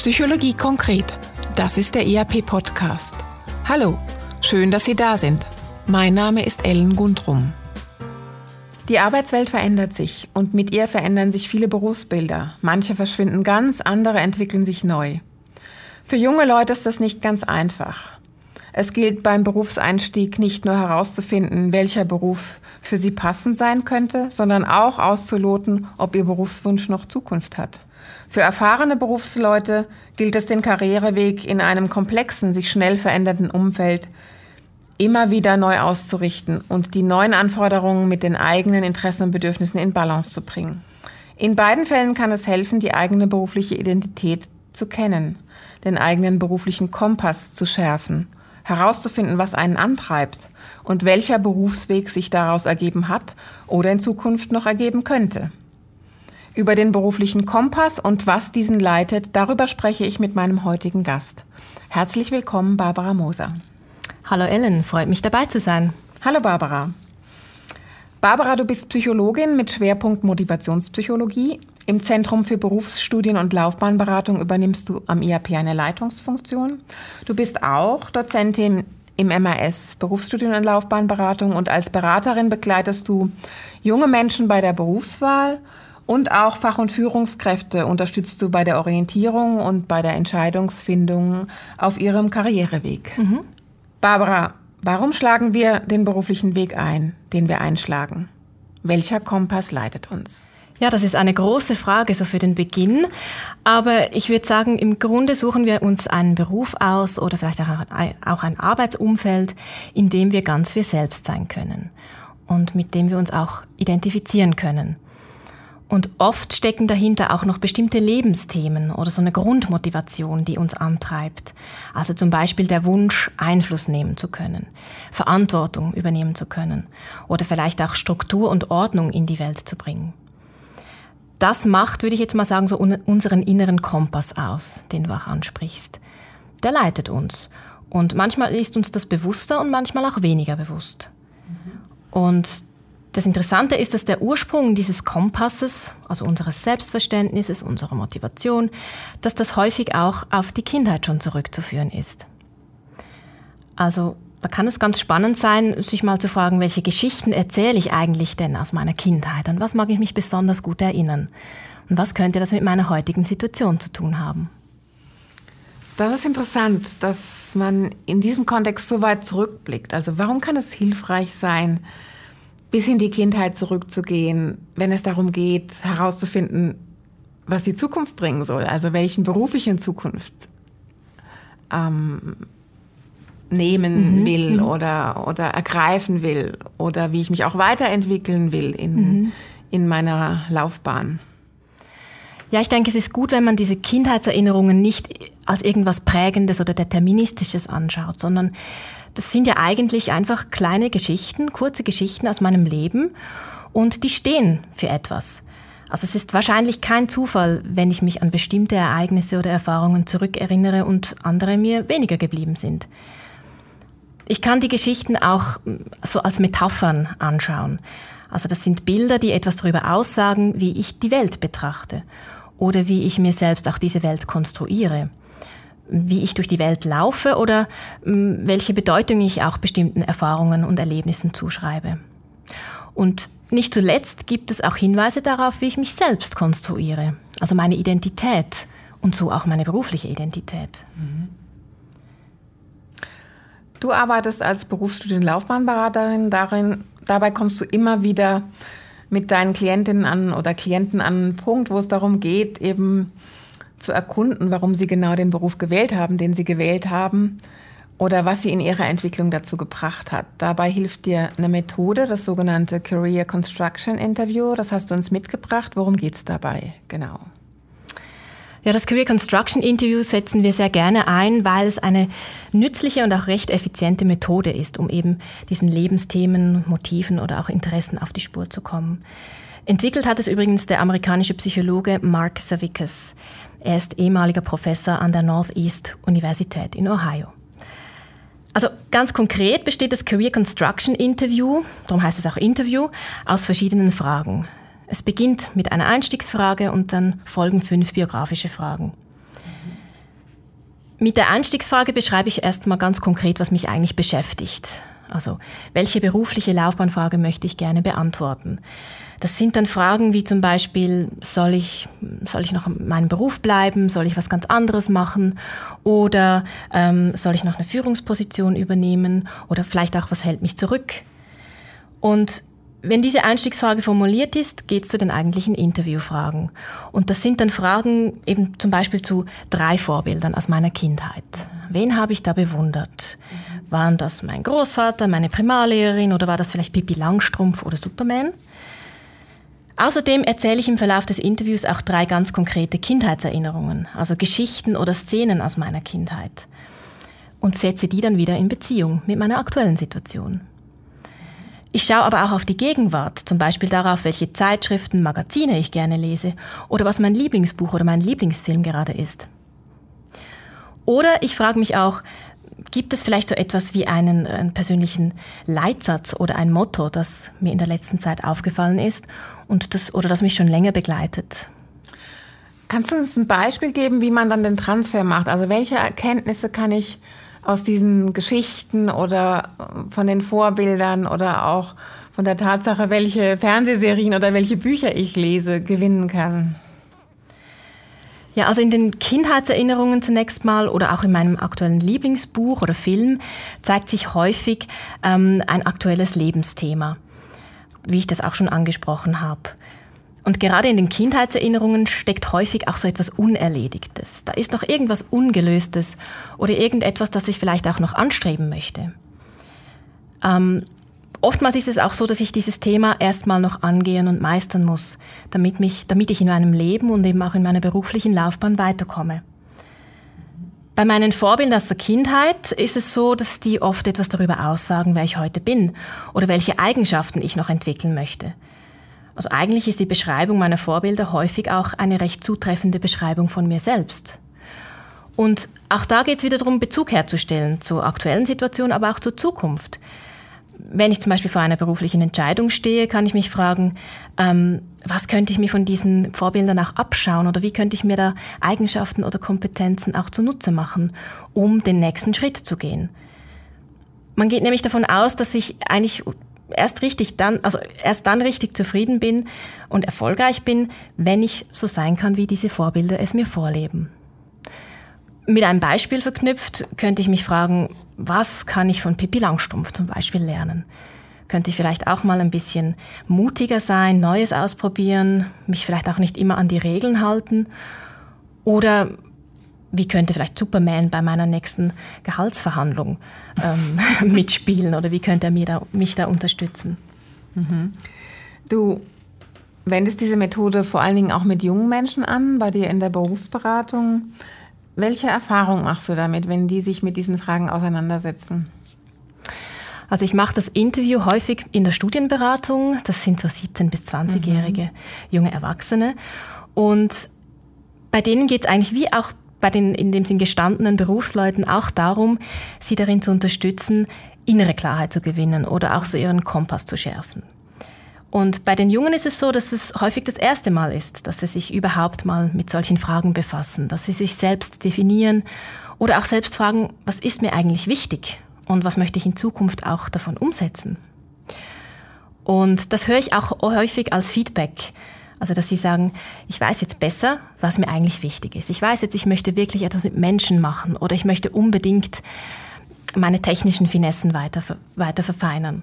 Psychologie konkret. Das ist der ERP-Podcast. Hallo, schön, dass Sie da sind. Mein Name ist Ellen Gundrum. Die Arbeitswelt verändert sich und mit ihr verändern sich viele Berufsbilder. Manche verschwinden ganz, andere entwickeln sich neu. Für junge Leute ist das nicht ganz einfach. Es gilt beim Berufseinstieg nicht nur herauszufinden, welcher Beruf für sie passend sein könnte, sondern auch auszuloten, ob ihr Berufswunsch noch Zukunft hat. Für erfahrene Berufsleute gilt es, den Karriereweg in einem komplexen, sich schnell verändernden Umfeld immer wieder neu auszurichten und die neuen Anforderungen mit den eigenen Interessen und Bedürfnissen in Balance zu bringen. In beiden Fällen kann es helfen, die eigene berufliche Identität zu kennen, den eigenen beruflichen Kompass zu schärfen herauszufinden, was einen antreibt und welcher Berufsweg sich daraus ergeben hat oder in Zukunft noch ergeben könnte. Über den beruflichen Kompass und was diesen leitet, darüber spreche ich mit meinem heutigen Gast. Herzlich willkommen, Barbara Moser. Hallo Ellen, freut mich dabei zu sein. Hallo Barbara. Barbara, du bist Psychologin mit Schwerpunkt Motivationspsychologie. Im Zentrum für Berufsstudien und Laufbahnberatung übernimmst du am IAP eine Leitungsfunktion. Du bist auch Dozentin im MRS Berufsstudien und Laufbahnberatung und als Beraterin begleitest du junge Menschen bei der Berufswahl und auch Fach- und Führungskräfte unterstützt du bei der Orientierung und bei der Entscheidungsfindung auf ihrem Karriereweg. Mhm. Barbara, Warum schlagen wir den beruflichen Weg ein, den wir einschlagen? Welcher Kompass leitet uns? Ja, das ist eine große Frage so für den Beginn. Aber ich würde sagen, im Grunde suchen wir uns einen Beruf aus oder vielleicht auch ein Arbeitsumfeld, in dem wir ganz wir selbst sein können und mit dem wir uns auch identifizieren können. Und oft stecken dahinter auch noch bestimmte Lebensthemen oder so eine Grundmotivation, die uns antreibt. Also zum Beispiel der Wunsch, Einfluss nehmen zu können, Verantwortung übernehmen zu können oder vielleicht auch Struktur und Ordnung in die Welt zu bringen. Das macht, würde ich jetzt mal sagen, so unseren inneren Kompass aus, den du auch ansprichst. Der leitet uns. Und manchmal ist uns das bewusster und manchmal auch weniger bewusst. Und das Interessante ist, dass der Ursprung dieses Kompasses, also unseres Selbstverständnisses, unserer Motivation, dass das häufig auch auf die Kindheit schon zurückzuführen ist. Also da kann es ganz spannend sein, sich mal zu fragen, welche Geschichten erzähle ich eigentlich denn aus meiner Kindheit? An was mag ich mich besonders gut erinnern? Und was könnte das mit meiner heutigen Situation zu tun haben? Das ist interessant, dass man in diesem Kontext so weit zurückblickt. Also warum kann es hilfreich sein, bis in die Kindheit zurückzugehen, wenn es darum geht, herauszufinden, was die Zukunft bringen soll, also welchen Beruf ich in Zukunft ähm, nehmen mhm. will mhm. oder, oder ergreifen will oder wie ich mich auch weiterentwickeln will in, mhm. in meiner Laufbahn. Ja, ich denke, es ist gut, wenn man diese Kindheitserinnerungen nicht als irgendwas Prägendes oder Deterministisches anschaut, sondern das sind ja eigentlich einfach kleine Geschichten, kurze Geschichten aus meinem Leben und die stehen für etwas. Also es ist wahrscheinlich kein Zufall, wenn ich mich an bestimmte Ereignisse oder Erfahrungen zurückerinnere und andere mir weniger geblieben sind. Ich kann die Geschichten auch so als Metaphern anschauen. Also das sind Bilder, die etwas darüber aussagen, wie ich die Welt betrachte oder wie ich mir selbst auch diese Welt konstruiere wie ich durch die Welt laufe oder mm, welche Bedeutung ich auch bestimmten Erfahrungen und Erlebnissen zuschreibe. Und nicht zuletzt gibt es auch Hinweise darauf, wie ich mich selbst konstruiere, also meine Identität und so auch meine berufliche Identität. Du arbeitest als Berufsstudienlaufbahnberaterin darin, dabei kommst du immer wieder mit deinen Klientinnen an oder Klienten an einen Punkt, wo es darum geht, eben zu erkunden, warum sie genau den Beruf gewählt haben, den sie gewählt haben oder was sie in ihrer Entwicklung dazu gebracht hat. Dabei hilft dir eine Methode, das sogenannte Career Construction Interview. Das hast du uns mitgebracht. Worum geht es dabei genau? Ja, das Career Construction Interview setzen wir sehr gerne ein, weil es eine nützliche und auch recht effiziente Methode ist, um eben diesen Lebensthemen, Motiven oder auch Interessen auf die Spur zu kommen. Entwickelt hat es übrigens der amerikanische Psychologe Mark Savickas. Er ist ehemaliger Professor an der Northeast Universität in Ohio. Also ganz konkret besteht das Career Construction Interview, darum heißt es auch Interview, aus verschiedenen Fragen. Es beginnt mit einer Einstiegsfrage und dann folgen fünf biografische Fragen. Mit der Einstiegsfrage beschreibe ich erstmal ganz konkret, was mich eigentlich beschäftigt. Also, welche berufliche Laufbahnfrage möchte ich gerne beantworten? Das sind dann Fragen wie zum Beispiel, soll ich, soll ich noch in meinem Beruf bleiben? Soll ich was ganz anderes machen? Oder ähm, soll ich noch eine Führungsposition übernehmen? Oder vielleicht auch, was hält mich zurück? Und wenn diese Einstiegsfrage formuliert ist, geht es zu den eigentlichen Interviewfragen. Und das sind dann Fragen eben zum Beispiel zu drei Vorbildern aus meiner Kindheit. Wen habe ich da bewundert? Waren das mein Großvater, meine Primarlehrerin oder war das vielleicht Pippi Langstrumpf oder Superman? Außerdem erzähle ich im Verlauf des Interviews auch drei ganz konkrete Kindheitserinnerungen, also Geschichten oder Szenen aus meiner Kindheit. Und setze die dann wieder in Beziehung mit meiner aktuellen Situation. Ich schaue aber auch auf die Gegenwart, zum Beispiel darauf, welche Zeitschriften, Magazine ich gerne lese oder was mein Lieblingsbuch oder mein Lieblingsfilm gerade ist. Oder ich frage mich auch, gibt es vielleicht so etwas wie einen, einen, persönlichen Leitsatz oder ein Motto, das mir in der letzten Zeit aufgefallen ist und das, oder das mich schon länger begleitet? Kannst du uns ein Beispiel geben, wie man dann den Transfer macht? Also welche Erkenntnisse kann ich aus diesen Geschichten oder von den Vorbildern oder auch von der Tatsache, welche Fernsehserien oder welche Bücher ich lese, gewinnen kann? Ja, also in den Kindheitserinnerungen zunächst mal oder auch in meinem aktuellen Lieblingsbuch oder Film zeigt sich häufig ähm, ein aktuelles Lebensthema, wie ich das auch schon angesprochen habe. Und gerade in den Kindheitserinnerungen steckt häufig auch so etwas Unerledigtes. Da ist noch irgendwas Ungelöstes oder irgendetwas, das ich vielleicht auch noch anstreben möchte. Ähm, oftmals ist es auch so, dass ich dieses Thema erstmal noch angehen und meistern muss, damit, mich, damit ich in meinem Leben und eben auch in meiner beruflichen Laufbahn weiterkomme. Bei meinen Vorbildern aus der Kindheit ist es so, dass die oft etwas darüber aussagen, wer ich heute bin oder welche Eigenschaften ich noch entwickeln möchte. Also eigentlich ist die Beschreibung meiner Vorbilder häufig auch eine recht zutreffende Beschreibung von mir selbst. Und auch da geht es wieder darum, Bezug herzustellen zur aktuellen Situation, aber auch zur Zukunft. Wenn ich zum Beispiel vor einer beruflichen Entscheidung stehe, kann ich mich fragen, ähm, was könnte ich mir von diesen Vorbildern auch abschauen oder wie könnte ich mir da Eigenschaften oder Kompetenzen auch zunutze machen, um den nächsten Schritt zu gehen. Man geht nämlich davon aus, dass ich eigentlich erst richtig dann, also erst dann richtig zufrieden bin und erfolgreich bin, wenn ich so sein kann, wie diese Vorbilder es mir vorleben. Mit einem Beispiel verknüpft könnte ich mich fragen, was kann ich von Pippi Langstumpf zum Beispiel lernen? Könnte ich vielleicht auch mal ein bisschen mutiger sein, Neues ausprobieren, mich vielleicht auch nicht immer an die Regeln halten? Oder wie könnte vielleicht Superman bei meiner nächsten Gehaltsverhandlung ähm, mitspielen oder wie könnte er mir da, mich da unterstützen? Mhm. Du wendest diese Methode vor allen Dingen auch mit jungen Menschen an, bei dir in der Berufsberatung. Welche Erfahrung machst du damit, wenn die sich mit diesen Fragen auseinandersetzen? Also ich mache das Interview häufig in der Studienberatung. Das sind so 17- bis 20-jährige mhm. junge Erwachsene. Und bei denen geht es eigentlich wie auch bei den in dem Sinn gestandenen Berufsleuten auch darum, sie darin zu unterstützen, innere Klarheit zu gewinnen oder auch so ihren Kompass zu schärfen. Und bei den Jungen ist es so, dass es häufig das erste Mal ist, dass sie sich überhaupt mal mit solchen Fragen befassen, dass sie sich selbst definieren oder auch selbst fragen, was ist mir eigentlich wichtig und was möchte ich in Zukunft auch davon umsetzen. Und das höre ich auch häufig als Feedback also, dass sie sagen, ich weiß jetzt besser, was mir eigentlich wichtig ist. Ich weiß jetzt, ich möchte wirklich etwas mit Menschen machen oder ich möchte unbedingt meine technischen Finessen weiter, weiter verfeinern.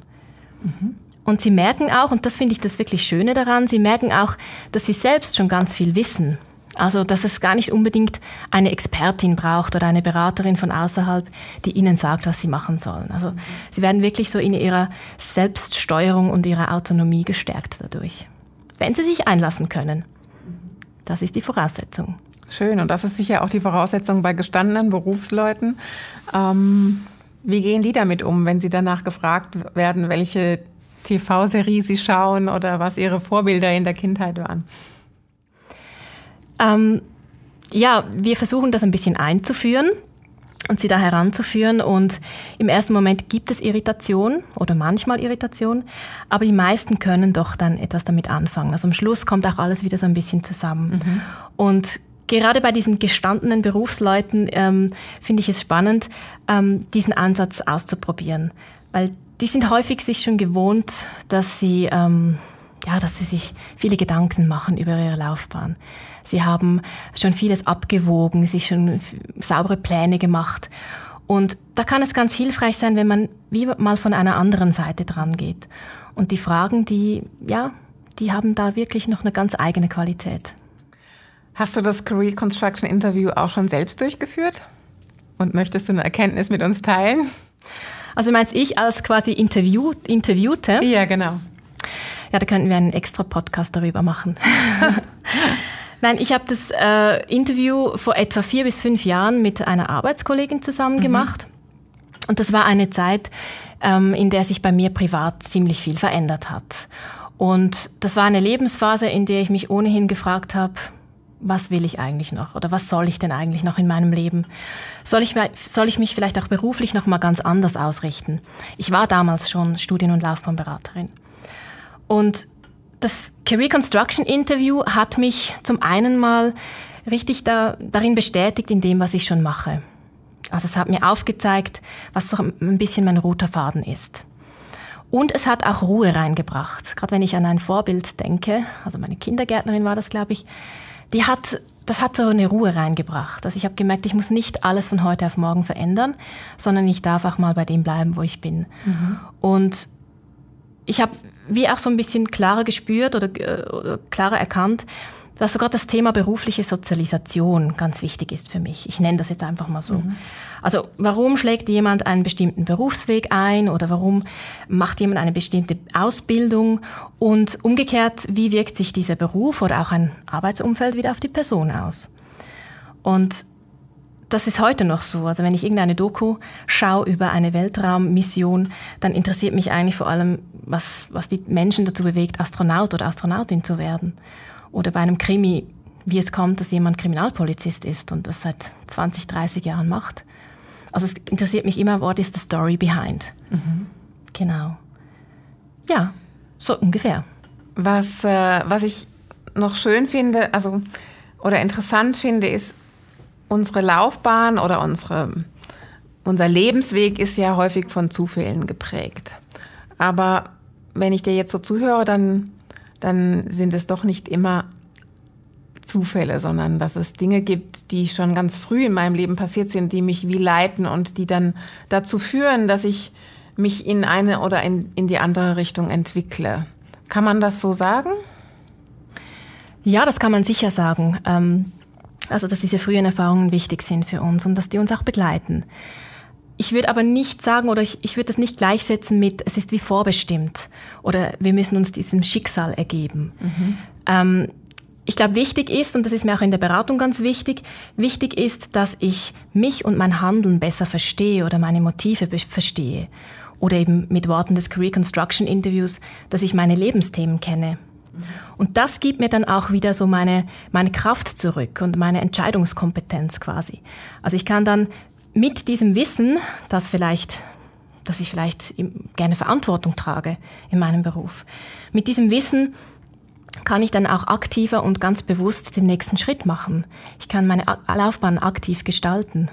Mhm. Und sie merken auch, und das finde ich das wirklich Schöne daran, sie merken auch, dass sie selbst schon ganz viel wissen. Also, dass es gar nicht unbedingt eine Expertin braucht oder eine Beraterin von außerhalb, die ihnen sagt, was sie machen sollen. Also, sie werden wirklich so in ihrer Selbststeuerung und ihrer Autonomie gestärkt dadurch wenn sie sich einlassen können. Das ist die Voraussetzung. Schön, und das ist sicher auch die Voraussetzung bei gestandenen Berufsleuten. Ähm, wie gehen die damit um, wenn sie danach gefragt werden, welche TV-Serie sie schauen oder was ihre Vorbilder in der Kindheit waren? Ähm, ja, wir versuchen das ein bisschen einzuführen und sie da heranzuführen. Und im ersten Moment gibt es Irritation oder manchmal Irritation, aber die meisten können doch dann etwas damit anfangen. Also am Schluss kommt auch alles wieder so ein bisschen zusammen. Mhm. Und gerade bei diesen gestandenen Berufsleuten ähm, finde ich es spannend, ähm, diesen Ansatz auszuprobieren, weil die sind häufig sich schon gewohnt, dass sie ähm, ja, dass sie sich viele Gedanken machen über ihre Laufbahn. Sie haben schon vieles abgewogen, sich schon saubere Pläne gemacht. Und da kann es ganz hilfreich sein, wenn man wie mal von einer anderen Seite dran geht. Und die Fragen, die, ja, die haben da wirklich noch eine ganz eigene Qualität. Hast du das Career Construction Interview auch schon selbst durchgeführt? Und möchtest du eine Erkenntnis mit uns teilen? Also meinst ich als quasi Interview, Interviewte? Ja, genau. Ja, da könnten wir einen extra Podcast darüber machen. Nein, ich habe das äh, Interview vor etwa vier bis fünf Jahren mit einer Arbeitskollegin zusammen mhm. gemacht. Und das war eine Zeit, ähm, in der sich bei mir privat ziemlich viel verändert hat. Und das war eine Lebensphase, in der ich mich ohnehin gefragt habe, was will ich eigentlich noch oder was soll ich denn eigentlich noch in meinem Leben? Soll ich, soll ich mich vielleicht auch beruflich noch mal ganz anders ausrichten? Ich war damals schon Studien- und Laufbahnberaterin. Und das Career Construction Interview hat mich zum einen mal richtig da, darin bestätigt in dem, was ich schon mache. Also es hat mir aufgezeigt, was so ein bisschen mein roter Faden ist. Und es hat auch Ruhe reingebracht. Gerade wenn ich an ein Vorbild denke, also meine Kindergärtnerin war das, glaube ich, die hat, das hat so eine Ruhe reingebracht. Also ich habe gemerkt, ich muss nicht alles von heute auf morgen verändern, sondern ich darf auch mal bei dem bleiben, wo ich bin. Mhm. Und ich habe wie auch so ein bisschen klarer gespürt oder, äh, oder klarer erkannt, dass sogar das Thema berufliche Sozialisation ganz wichtig ist für mich. Ich nenne das jetzt einfach mal so. Mhm. Also warum schlägt jemand einen bestimmten Berufsweg ein oder warum macht jemand eine bestimmte Ausbildung und umgekehrt, wie wirkt sich dieser Beruf oder auch ein Arbeitsumfeld wieder auf die Person aus? Und das ist heute noch so. Also wenn ich irgendeine Doku schaue über eine Weltraummission, dann interessiert mich eigentlich vor allem, was, was die Menschen dazu bewegt, Astronaut oder Astronautin zu werden. Oder bei einem Krimi, wie es kommt, dass jemand Kriminalpolizist ist und das seit 20, 30 Jahren macht. Also es interessiert mich immer, what is the story behind? Mhm. Genau. Ja, so ungefähr. Was, äh, was ich noch schön finde, also oder interessant finde, ist, unsere Laufbahn oder unsere, unser Lebensweg ist ja häufig von Zufällen geprägt. Aber wenn ich dir jetzt so zuhöre, dann, dann sind es doch nicht immer Zufälle, sondern dass es Dinge gibt, die schon ganz früh in meinem Leben passiert sind, die mich wie leiten und die dann dazu führen, dass ich mich in eine oder in, in die andere Richtung entwickle. Kann man das so sagen? Ja, das kann man sicher sagen. Ähm, also, dass diese frühen Erfahrungen wichtig sind für uns und dass die uns auch begleiten. Ich würde aber nicht sagen oder ich, ich würde das nicht gleichsetzen mit, es ist wie vorbestimmt oder wir müssen uns diesem Schicksal ergeben. Mhm. Ähm, ich glaube, wichtig ist, und das ist mir auch in der Beratung ganz wichtig, wichtig ist, dass ich mich und mein Handeln besser verstehe oder meine Motive verstehe. Oder eben mit Worten des Career Construction Interviews, dass ich meine Lebensthemen kenne. Und das gibt mir dann auch wieder so meine, meine Kraft zurück und meine Entscheidungskompetenz quasi. Also ich kann dann mit diesem Wissen, dass vielleicht dass ich vielleicht gerne Verantwortung trage in meinem Beruf. Mit diesem Wissen kann ich dann auch aktiver und ganz bewusst den nächsten Schritt machen. Ich kann meine Laufbahn aktiv gestalten.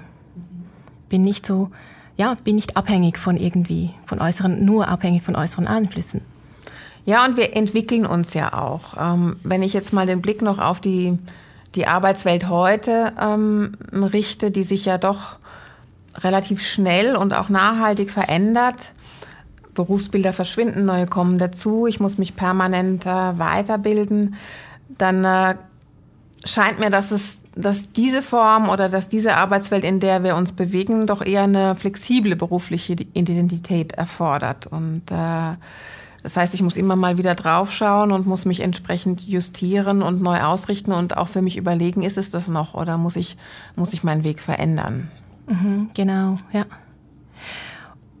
Bin nicht so, ja, bin nicht abhängig von irgendwie, von äußeren, nur abhängig von äußeren Einflüssen. Ja, und wir entwickeln uns ja auch. Ähm, wenn ich jetzt mal den Blick noch auf die, die Arbeitswelt heute ähm, richte, die sich ja doch relativ schnell und auch nachhaltig verändert. Berufsbilder verschwinden, neue kommen dazu, ich muss mich permanent äh, weiterbilden, dann äh, scheint mir, dass es dass diese Form oder dass diese Arbeitswelt, in der wir uns bewegen, doch eher eine flexible berufliche Identität erfordert. Und äh, das heißt, ich muss immer mal wieder draufschauen und muss mich entsprechend justieren und neu ausrichten und auch für mich überlegen, ist es das noch oder muss ich, muss ich meinen Weg verändern? Mhm, genau, ja.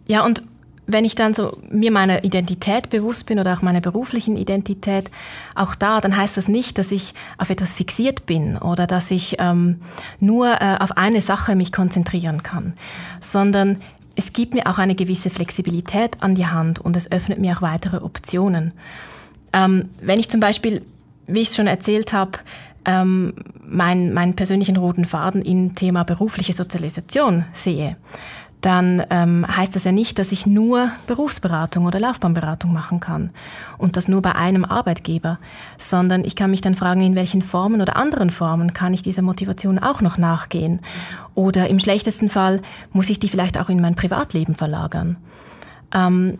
Ja, und wenn ich dann so mir meiner Identität bewusst bin oder auch meiner beruflichen Identität, auch da, dann heißt das nicht, dass ich auf etwas fixiert bin oder dass ich ähm, nur äh, auf eine Sache mich konzentrieren kann, sondern es gibt mir auch eine gewisse Flexibilität an die Hand und es öffnet mir auch weitere Optionen. Ähm, wenn ich zum Beispiel, wie ich es schon erzählt habe, ähm, meinen, meinen persönlichen roten Faden im Thema berufliche Sozialisation sehe, dann ähm, heißt das ja nicht, dass ich nur Berufsberatung oder Laufbahnberatung machen kann und das nur bei einem Arbeitgeber, sondern ich kann mich dann fragen, in welchen Formen oder anderen Formen kann ich dieser Motivation auch noch nachgehen. Oder im schlechtesten Fall muss ich die vielleicht auch in mein Privatleben verlagern. Ähm,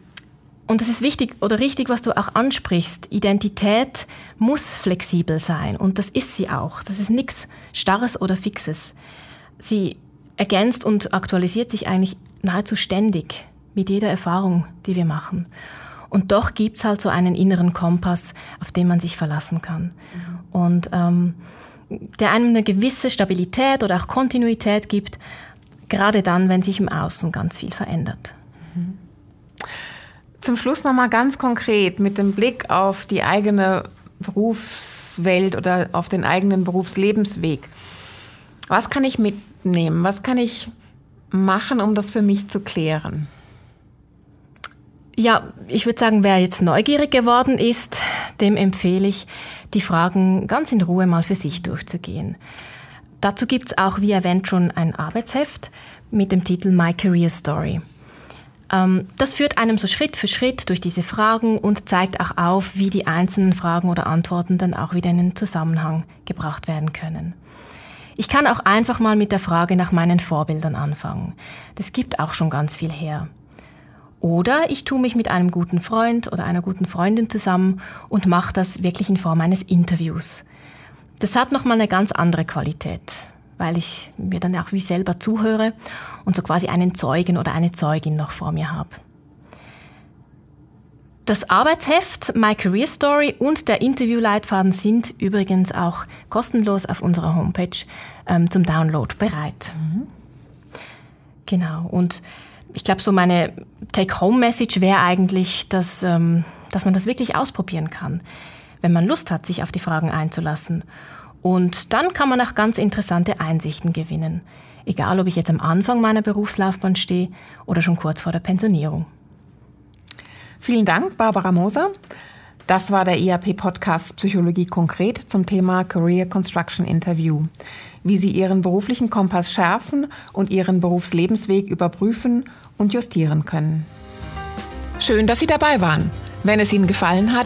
und es ist wichtig oder richtig, was du auch ansprichst. Identität muss flexibel sein und das ist sie auch. Das ist nichts Starres oder Fixes. Sie ergänzt und aktualisiert sich eigentlich nahezu ständig mit jeder Erfahrung, die wir machen. Und doch gibt es halt so einen inneren Kompass, auf den man sich verlassen kann. Mhm. Und ähm, der einem eine gewisse Stabilität oder auch Kontinuität gibt, gerade dann, wenn sich im Außen ganz viel verändert. Zum Schluss nochmal ganz konkret mit dem Blick auf die eigene Berufswelt oder auf den eigenen Berufslebensweg. Was kann ich mitnehmen? Was kann ich machen, um das für mich zu klären? Ja, ich würde sagen, wer jetzt neugierig geworden ist, dem empfehle ich, die Fragen ganz in Ruhe mal für sich durchzugehen. Dazu gibt es auch, wie erwähnt, schon ein Arbeitsheft mit dem Titel My Career Story. Ähm, das führt einem so Schritt für Schritt durch diese Fragen und zeigt auch auf, wie die einzelnen Fragen oder Antworten dann auch wieder in einen Zusammenhang gebracht werden können. Ich kann auch einfach mal mit der Frage nach meinen Vorbildern anfangen. Das gibt auch schon ganz viel her. Oder ich tue mich mit einem guten Freund oder einer guten Freundin zusammen und mache das wirklich in Form eines Interviews. Das hat nochmal eine ganz andere Qualität, weil ich mir dann auch wie selber zuhöre und so quasi einen Zeugen oder eine Zeugin noch vor mir habe. Das Arbeitsheft My Career Story und der Interviewleitfaden sind übrigens auch kostenlos auf unserer Homepage ähm, zum Download bereit. Mhm. Genau. Und ich glaube, so meine Take-Home-Message wäre eigentlich, dass, ähm, dass man das wirklich ausprobieren kann, wenn man Lust hat, sich auf die Fragen einzulassen. Und dann kann man auch ganz interessante Einsichten gewinnen. Egal, ob ich jetzt am Anfang meiner Berufslaufbahn stehe oder schon kurz vor der Pensionierung. Vielen Dank, Barbara Moser. Das war der ERP-Podcast Psychologie konkret zum Thema Career Construction Interview. Wie Sie Ihren beruflichen Kompass schärfen und Ihren Berufslebensweg überprüfen und justieren können. Schön, dass Sie dabei waren. Wenn es Ihnen gefallen hat,